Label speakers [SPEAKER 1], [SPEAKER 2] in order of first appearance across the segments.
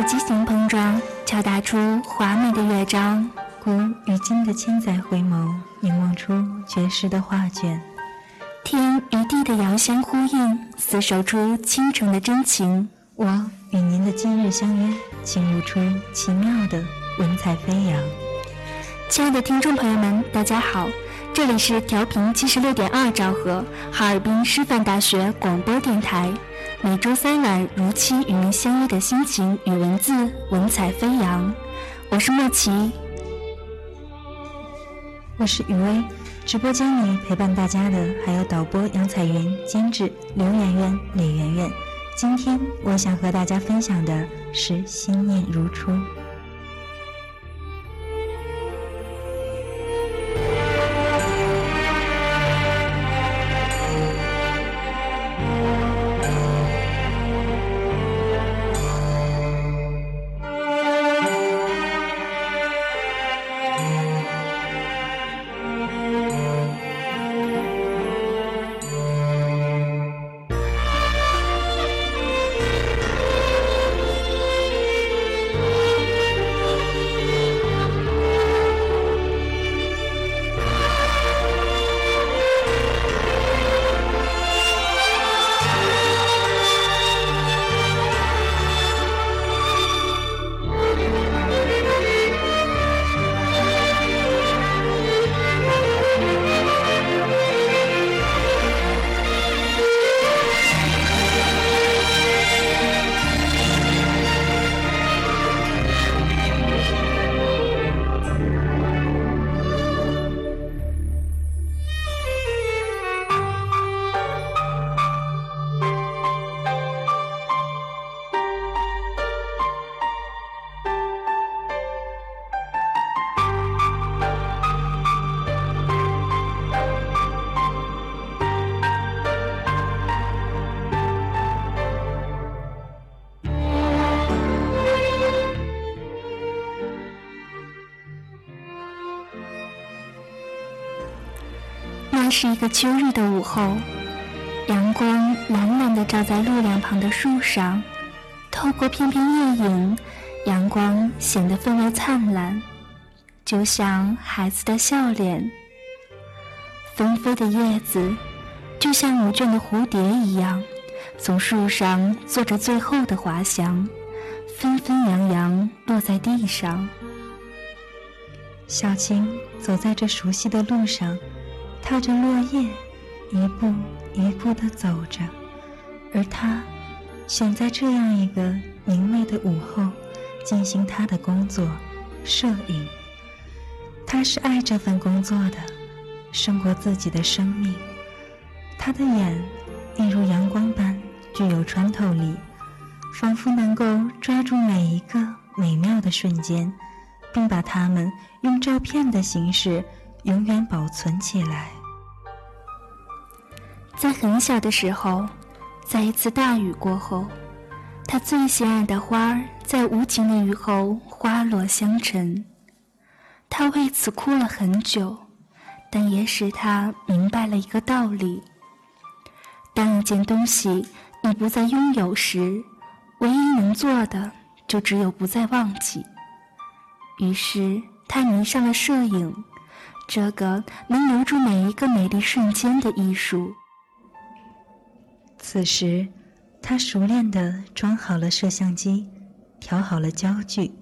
[SPEAKER 1] 的激情碰撞，敲打出华美的乐章。
[SPEAKER 2] 古与今的千载回眸，凝望出绝世的画卷。
[SPEAKER 1] 天与地的遥相呼应，厮守出倾城的真情。
[SPEAKER 2] 我与您的今日相约，倾悟出奇妙的文采飞扬。
[SPEAKER 1] 亲爱的听众朋友们，大家好，这里是调频七十六点二兆赫，哈尔滨师范大学广播电台。每周三晚如期与您相约的心情与文字，文采飞扬。我是莫奇，
[SPEAKER 2] 我是雨薇。直播间里陪伴大家的还有导播杨彩云、监制刘媛媛、李媛媛。今天我想和大家分享的是心念如初。
[SPEAKER 1] 是一个秋日的午后，阳光懒懒地照在路两旁的树上，透过片片叶影，阳光显得分外灿烂，就像孩子的笑脸。纷飞的叶子，就像舞倦的蝴蝶一样，从树上做着最后的滑翔，纷纷扬扬落在地上。
[SPEAKER 2] 小晴走在这熟悉的路上，踏着落叶，一步一步地走着。而他选在这样一个明媚的午后，进行他的工作——摄影。他是爱这份工作的，胜过自己的生命。他的眼一如阳光般具有穿透力，仿佛能够抓住每一个美妙的瞬间。并把它们用照片的形式永远保存起来。
[SPEAKER 1] 在很小的时候，在一次大雨过后，他最心爱的花儿在无情的雨后花落香尘，他为此哭了很久，但也使他明白了一个道理：当一件东西你不再拥有时，唯一能做的就只有不再忘记。于是，他迷上了摄影，这个能留住每一个美丽瞬间的艺术。
[SPEAKER 2] 此时，他熟练地装好了摄像机，调好了焦距，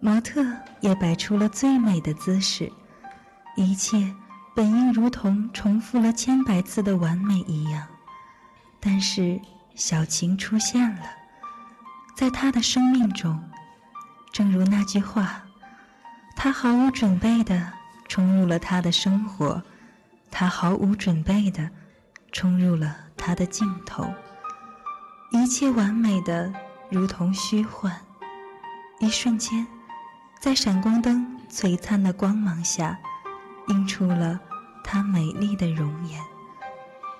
[SPEAKER 2] 模特也摆出了最美的姿势，一切本应如同重复了千百次的完美一样。但是，小晴出现了，在他的生命中，正如那句话。他毫无准备地冲入了他的生活，他毫无准备地冲入了他的镜头，一切完美的如同虚幻。一瞬间，在闪光灯璀璨的光芒下，映出了她美丽的容颜，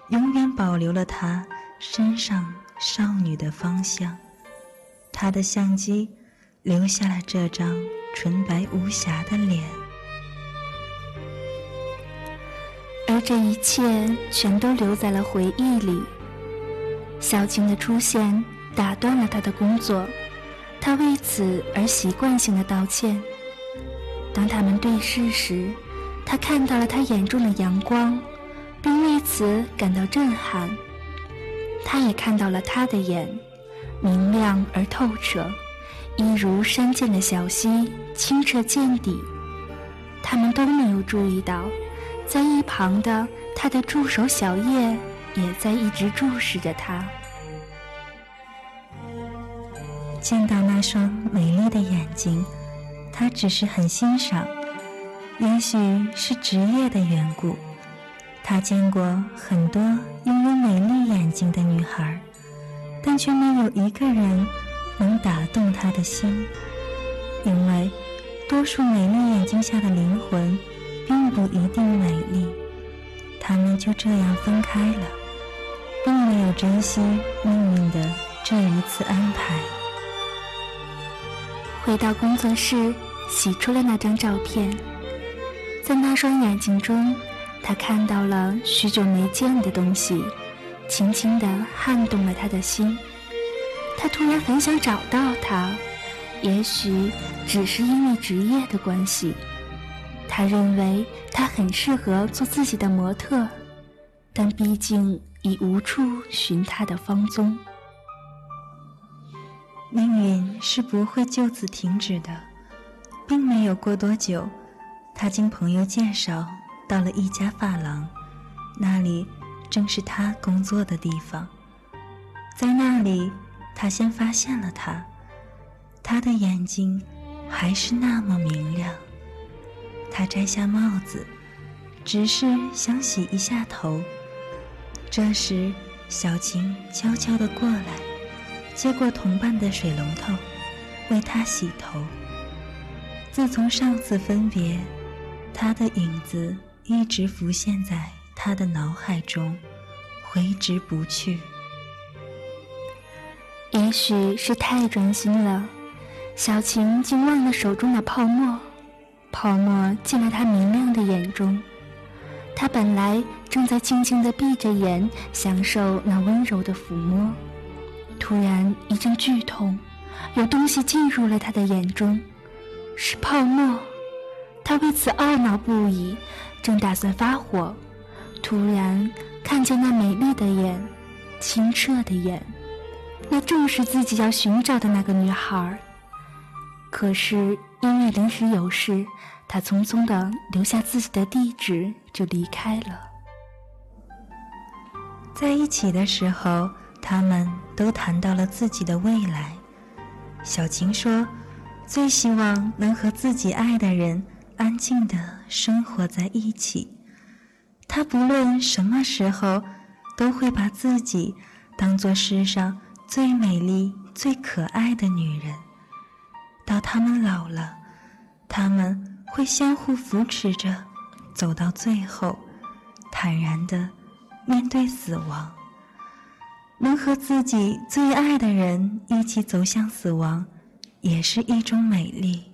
[SPEAKER 2] 永远保留了她身上少女的芳香。他的相机留下了这张。纯白无瑕的脸，
[SPEAKER 1] 这一切全都留在了回忆里。小晴的出现打断了他的工作，他为此而习惯性的道歉。当他们对视时，他看到了他眼中的阳光，并为此感到震撼。他也看到了他的眼，明亮而透彻。一如山涧的小溪，清澈见底。他们都没有注意到，在一旁的他的助手小叶也在一直注视着他。
[SPEAKER 2] 见到那双美丽的眼睛，他只是很欣赏。也许是职业的缘故，他见过很多拥有美丽眼睛的女孩，但却没有一个人。能打动他的心，因为多数美丽眼睛下的灵魂并不一定美丽。他们就这样分开了，并没有珍惜命运的这一次安排。
[SPEAKER 1] 回到工作室，洗出了那张照片，在那双眼睛中，他看到了许久没见的东西，轻轻地撼动了他的心。他突然很想找到他，也许只是因为职业的关系。他认为他很适合做自己的模特，但毕竟已无处寻他的芳踪。
[SPEAKER 2] 命运是不会就此停止的，并没有过多久，他经朋友介绍到了一家发廊，那里正是他工作的地方，在那里。他先发现了他，他的眼睛还是那么明亮。他摘下帽子，只是想洗一下头。这时，小晴悄悄地过来，接过同伴的水龙头，为他洗头。自从上次分别，他的影子一直浮现在他的脑海中，挥之不去。
[SPEAKER 1] 也许是太专心了，小晴竟忘了手中的泡沫，泡沫进了她明亮的眼中。她本来正在静静地闭着眼享受那温柔的抚摸，突然一阵剧痛，有东西进入了他的眼中，是泡沫。他为此懊恼不已，正打算发火，突然看见那美丽的眼，清澈的眼，那正是自己要寻找的那个女孩。可是因为临时有事，他匆匆地留下自己的地址就离开了。
[SPEAKER 2] 在一起的时候，他们都谈到了自己的未来。小晴说：“最希望能和自己爱的人安静的生活在一起。她不论什么时候，都会把自己当做世上最美丽、最可爱的女人。到他们老了，他们会相互扶持着，走到最后，坦然的。”面对死亡，能和自己最爱的人一起走向死亡，也是一种美丽。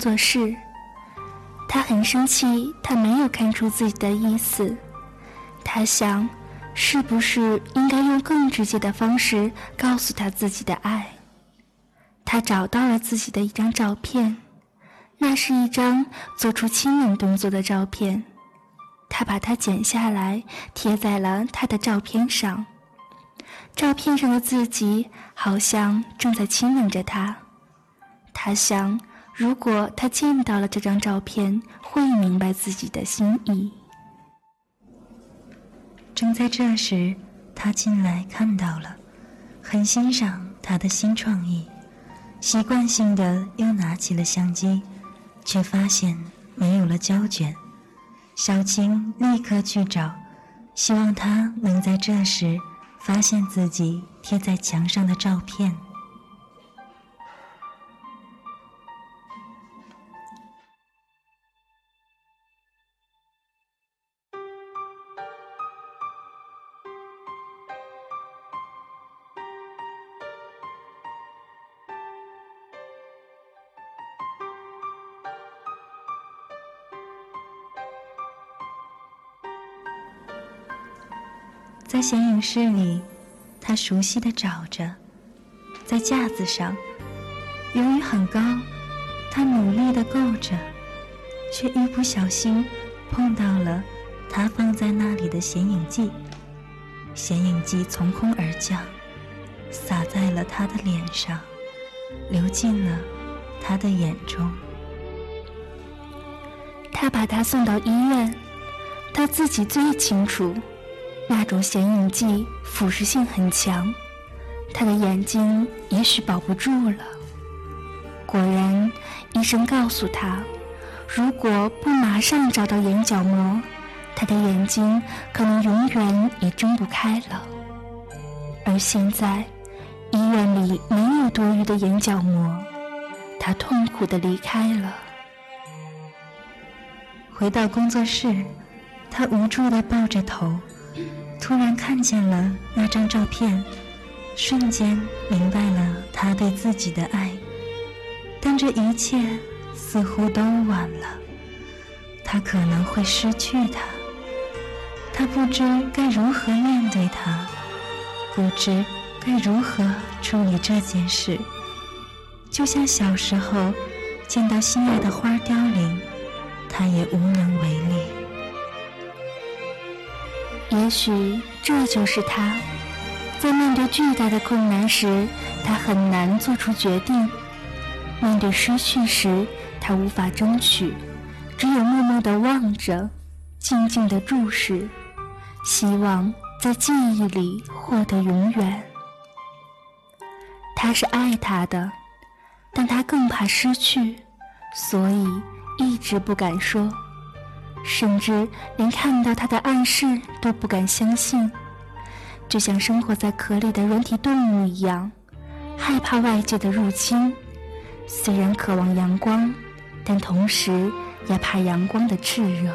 [SPEAKER 1] 到他的工作室。他很生气，他没有看出自己的意思。他想，是不是应该用更直接的方式告诉他自己的爱？他找到了自己的一张照片，那是一张做出亲吻动作的照片。他把它剪下来，贴在了他的照片上。照片上的自己好像正在亲吻着他。他想。如果他见到了这张照片，会明白自己的心意。
[SPEAKER 2] 正在这时，他进来看到了，很欣赏他的新创意，习惯性的又拿起了相机，却发现没有了胶卷。小青立刻去找，希望他能在这时发现自己贴在墙上的照片。在显影室里，他熟悉的找着，在架子上，由于很高，他努力的够着，却一不小心碰到了他放在那里的显影剂。显影剂从空而降，洒在了他的脸上，流进了他的眼中。
[SPEAKER 1] 他把他送到医院，他自己最清楚。那种显影剂腐蚀性很强，他的眼睛也许保不住了。果然，医生告诉他，如果不马上找到眼角膜，他的眼睛可能永远也睁不开了。而现在，医院里没有多余的眼角膜，他痛苦地离开了。
[SPEAKER 2] 回到工作室，他无助地抱着头。突然看见了那张照片，瞬间明白了他对自己的爱，但这一切似乎都晚了。他可能会失去他，他不知该如何面对他，不知该如何处理这件事，就像小时候见到心爱的花凋零，他也无能为力。
[SPEAKER 1] 也许这就是他，在面对巨大的困难时，他很难做出决定；面对失去时，他无法争取，只有默默地望着，静静地注视，希望在记忆里获得永远。他是爱他的，但他更怕失去，所以一直不敢说。甚至连看到他的暗示都不敢相信，就像生活在壳里的软体动物一样，害怕外界的入侵。虽然渴望阳光，但同时也怕阳光的炽热。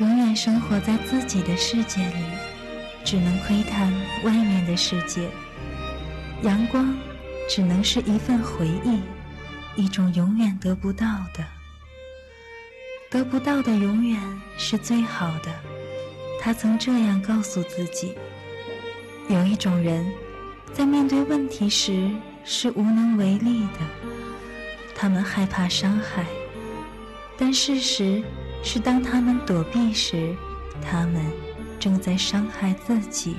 [SPEAKER 2] 永远生活在自己的世界里，只能窥探外面的世界。阳光只能是一份回忆，一种永远得不到的。得不到的永远是最好的，他曾这样告诉自己。有一种人，在面对问题时是无能为力的，他们害怕伤害，但事实是，当他们躲避时，他们正在伤害自己。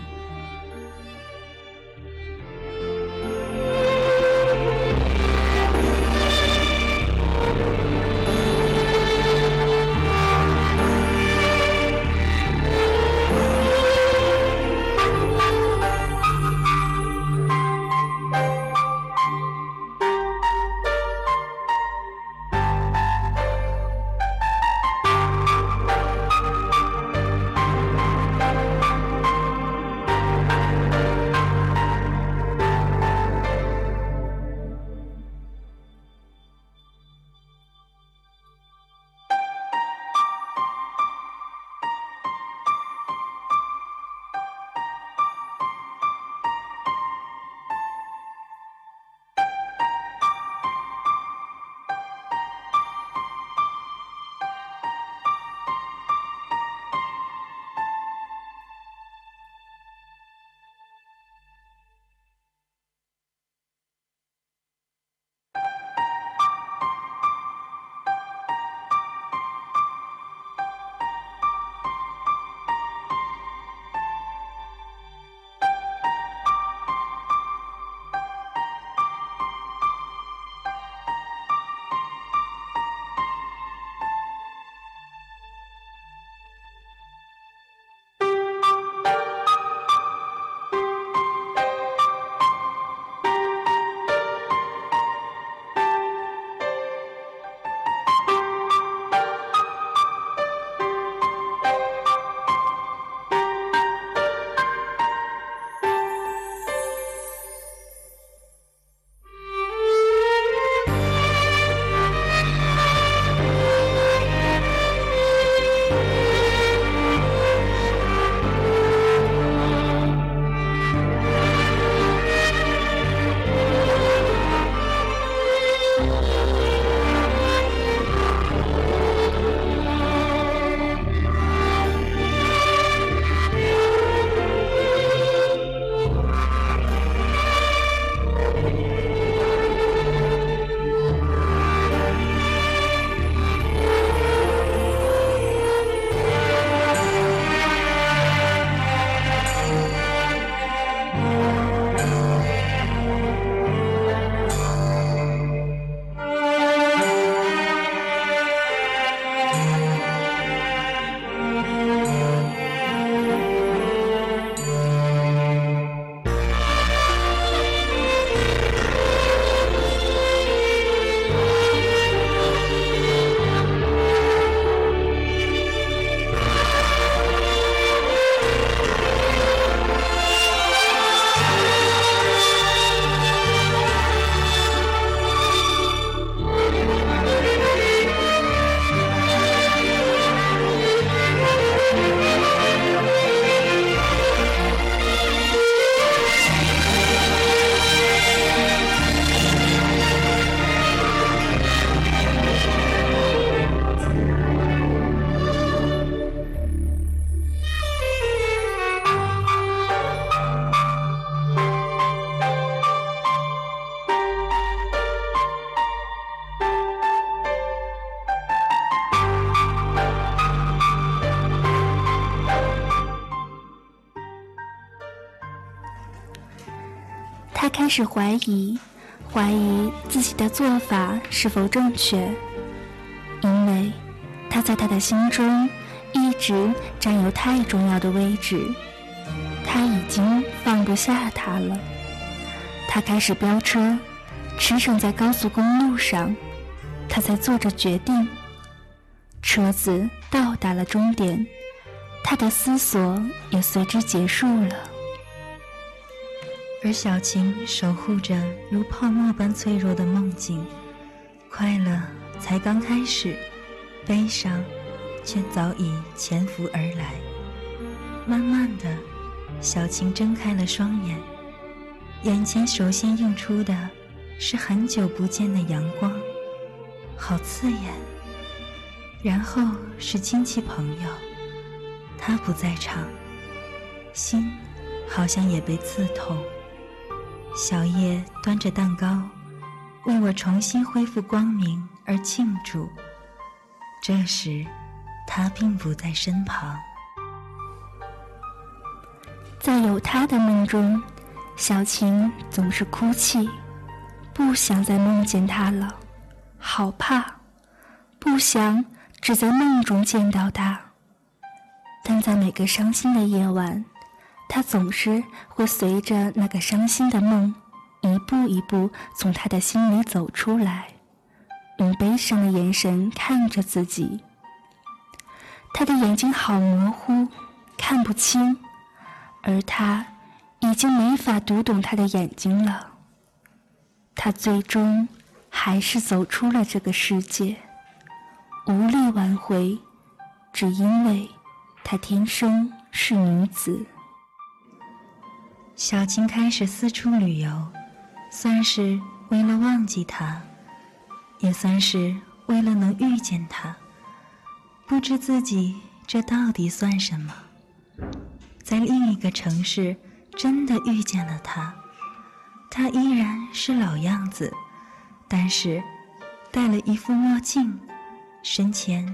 [SPEAKER 1] 始怀疑，怀疑自己的做法是否正确，因为他在他的心中一直占有太重要的位置，他已经放不下他了。他开始飙车，驰骋在高速公路上，他在做着决定。车子到达了终点，他的思索也随之结束了。
[SPEAKER 2] 而小晴守护着如泡沫般脆弱的梦境，快乐才刚开始，悲伤却早已潜伏而来。慢慢的，小晴睁开了双眼，眼前首先映出的是很久不见的阳光，好刺眼。然后是亲戚朋友，他不在场，心好像也被刺痛。小叶端着蛋糕，为我重新恢复光明而庆祝。这时，他并不在身旁。
[SPEAKER 1] 在有他的梦中，小晴总是哭泣，不想再梦见他了，好怕，不想。只在梦中见到他，但在每个伤心的夜晚，他总是会随着那个伤心的梦，一步一步从他的心里走出来，用悲伤的眼神看着自己。他的眼睛好模糊，看不清，而他已经没法读懂他的眼睛了。他最终还是走出了这个世界。无力挽回，只因为她天生是女子。
[SPEAKER 2] 小青开始四处旅游，算是为了忘记他，也算是为了能遇见他。不知自己这到底算什么？在另一个城市，真的遇见了他，他依然是老样子，但是戴了一副墨镜。身前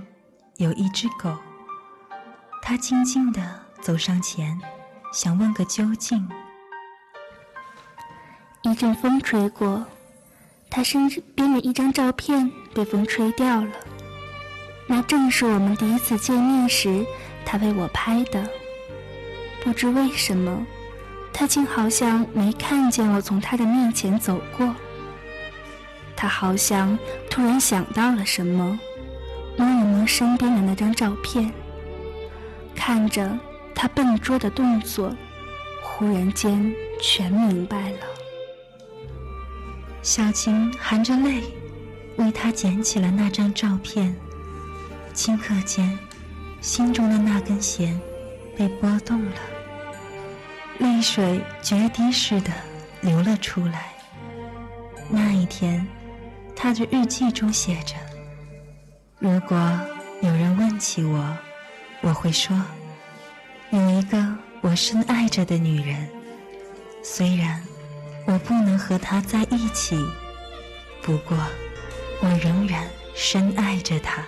[SPEAKER 2] 有一只狗，他静静地走上前，想问个究竟。
[SPEAKER 1] 一阵风吹过，他身边的一张照片被风吹掉了。那正是我们第一次见面时他为我拍的。不知为什么，他竟好像没看见我从他的面前走过。他好像突然想到了什么。摸了摸身边的那张照片，看着他笨拙的动作，忽然间全明白了。
[SPEAKER 2] 小晴含着泪，为他捡起了那张照片，顷刻间，心中的那根弦被拨动了，泪水决堤似的流了出来。那一天，他的日记中写着。如果有人问起我，我会说，有一个我深爱着的女人，虽然我不能和他在一起，不过我仍然深爱着他。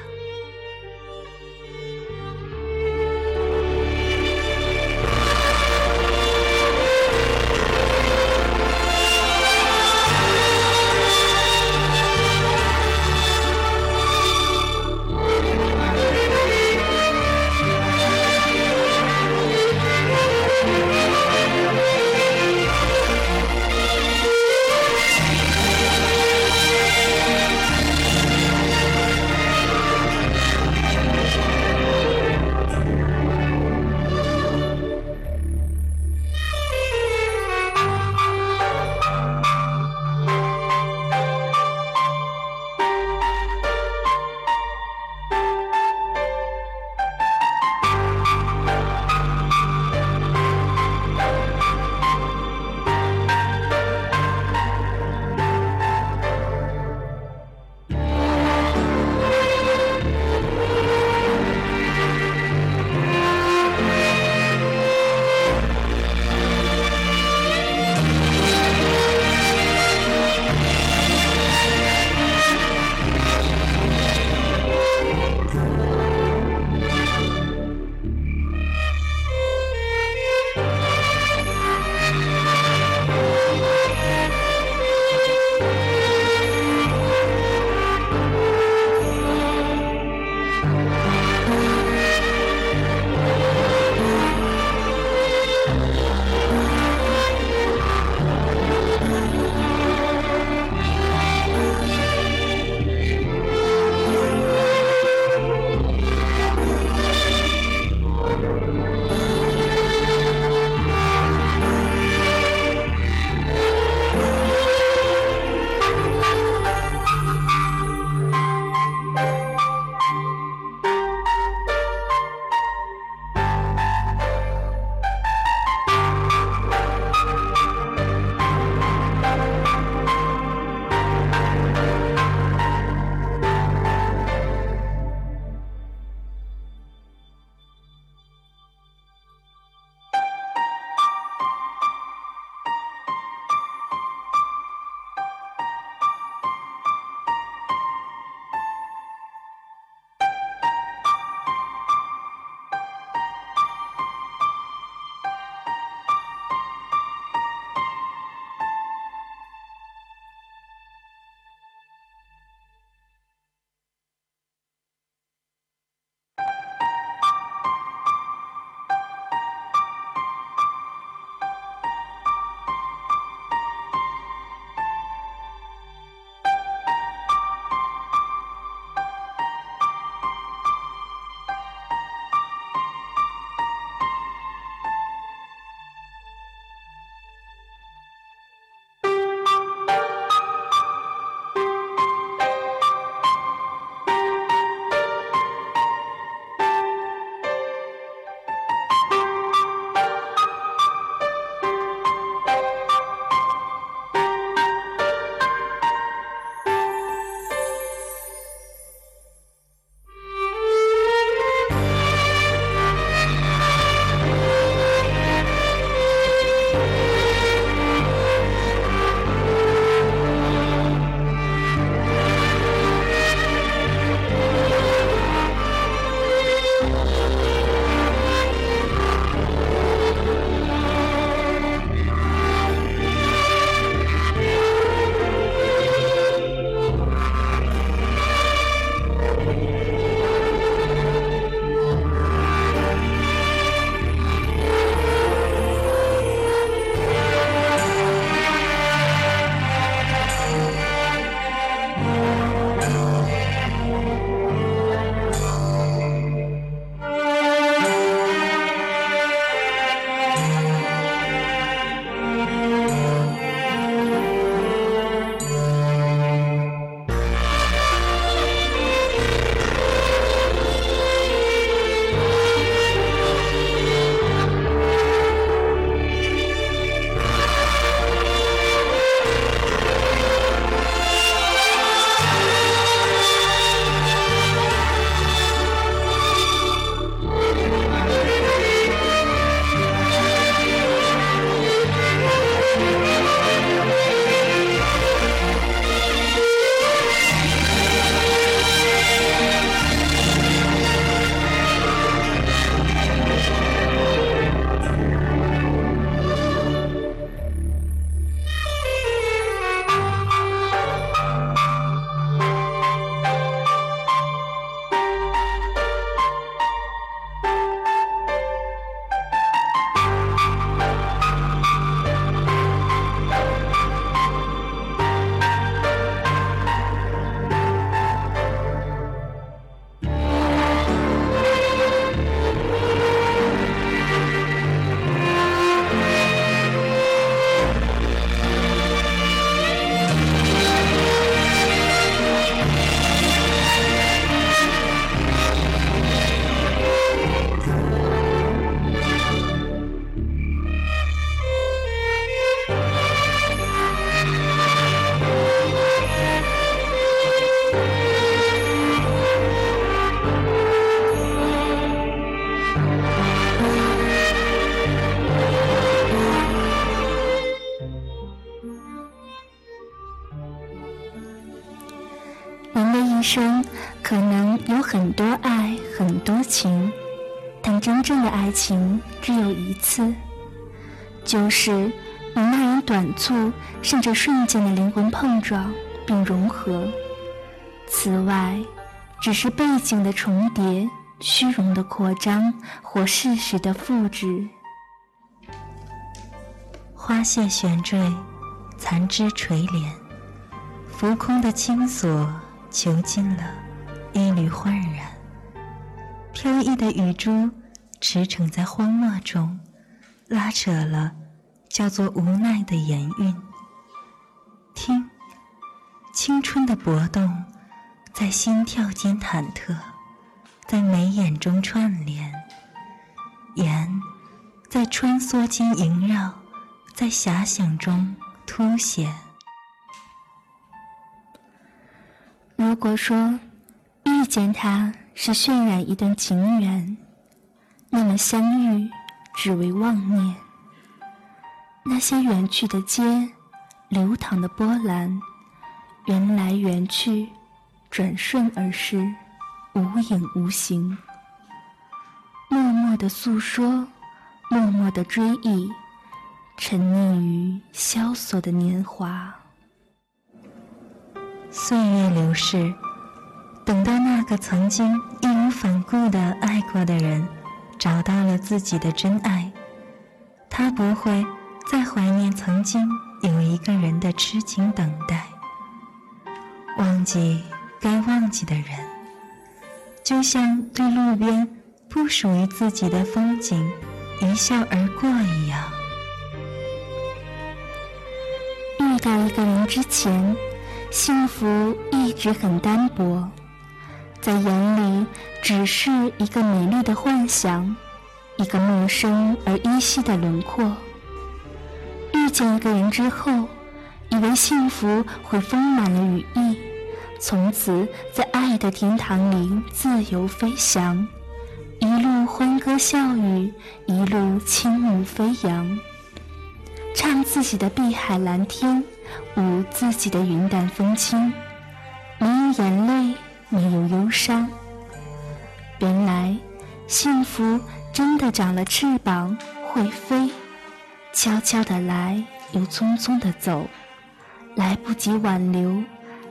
[SPEAKER 1] 生可能有很多爱，很多情，但真正的爱情只有一次，就是与那人短促甚至瞬间的灵魂碰撞并融合。此外，只是背景的重叠、虚荣的扩张或事实的复制。
[SPEAKER 2] 花谢悬坠，残枝垂帘，浮空的青锁。囚禁了一缕焕然，飘逸的雨珠驰骋在荒漠中，拉扯了叫做无奈的言韵。听，青春的搏动在心跳间忐忑，在眉眼中串联，言在穿梭间萦绕，在遐想中凸显。
[SPEAKER 1] 如果说遇见他是渲染一段情缘，那么相遇只为妄念。那些远去的街，流淌的波澜，缘来缘去，转瞬而逝，无影无形。默默的诉说，默默的追忆，沉溺于萧索的年华。
[SPEAKER 2] 岁月流逝，等到那个曾经义无反顾的爱过的人找到了自己的真爱，他不会再怀念曾经有一个人的痴情等待，忘记该忘记的人，就像对路边不属于自己的风景一笑而过一样。
[SPEAKER 1] 遇到一个人之前。幸福一直很单薄，在眼里只是一个美丽的幻想，一个陌生而依稀的轮廓。遇见一个人之后，以为幸福会丰满了羽翼，从此在爱的天堂里自由飞翔，一路欢歌笑语，一路轻舞飞扬，唱自己的碧海蓝天。舞自己的云淡风轻，没有眼泪，没有忧伤。原来，幸福真的长了翅膀，会飞，悄悄的来，又匆匆的走，来不及挽留，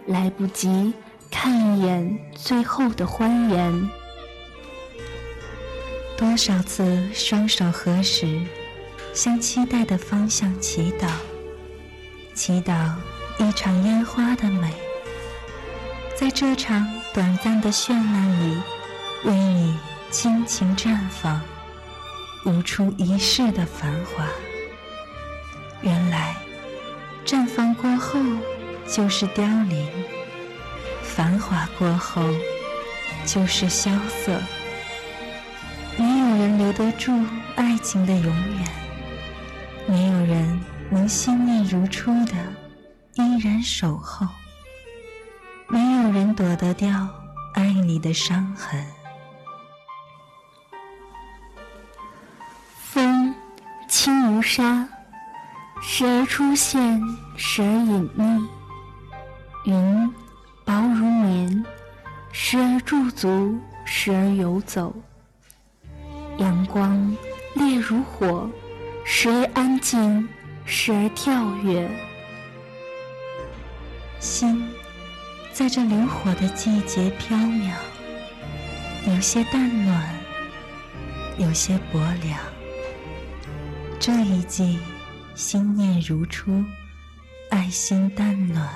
[SPEAKER 1] 来不及看一眼最后的欢颜。
[SPEAKER 2] 多少次双手合十，向期待的方向祈祷。祈祷一场烟花的美，在这场短暂的绚烂里，为你倾情绽放，舞出一世的繁华。原来，绽放过后就是凋零，繁华过后就是萧瑟。没有人留得住爱情的永远，没有人。能心念如初的依然守候，没有人躲得掉爱你的伤痕。
[SPEAKER 1] 风轻如沙，时而出现，时而隐匿；云薄如棉，时而驻足，时而游走；阳光烈如火，时而安静。时而跳跃，
[SPEAKER 2] 心在这流火的季节飘渺，有些淡暖，有些薄凉。这一季，心念如初，爱心淡暖。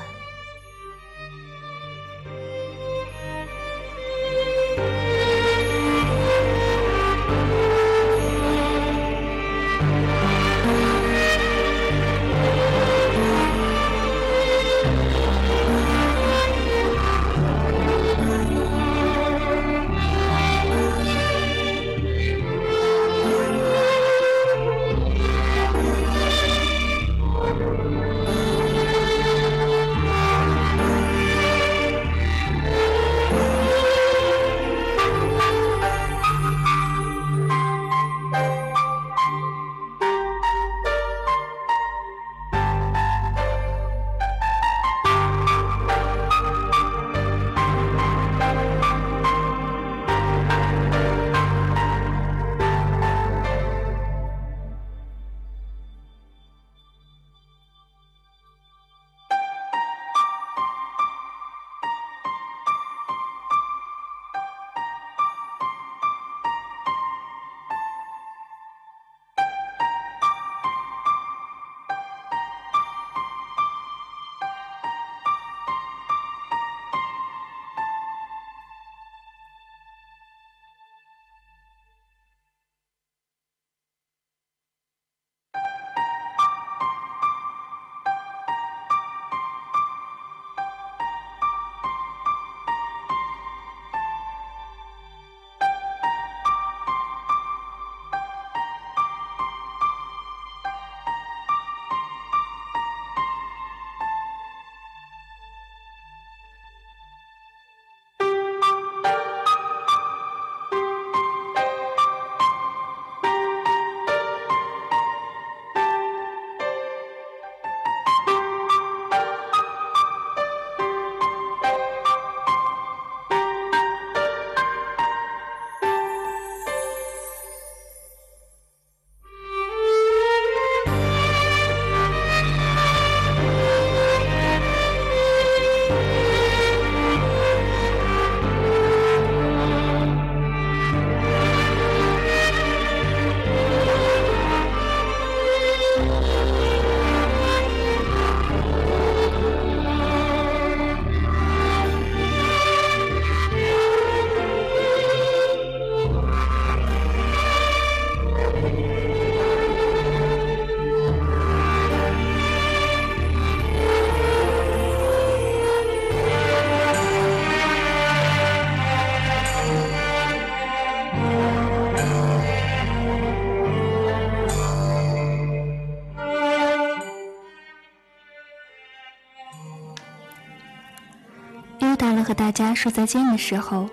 [SPEAKER 1] 大家说再见的时候，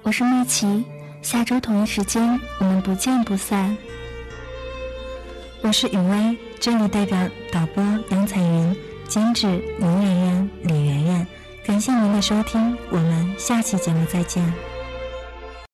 [SPEAKER 1] 我是麦琪，下周同一时间我们不见不散。
[SPEAKER 2] 我是雨薇，这里代表导播杨彩云、监制牛媛媛、李媛媛，感谢您的收听，我们下期节目再见。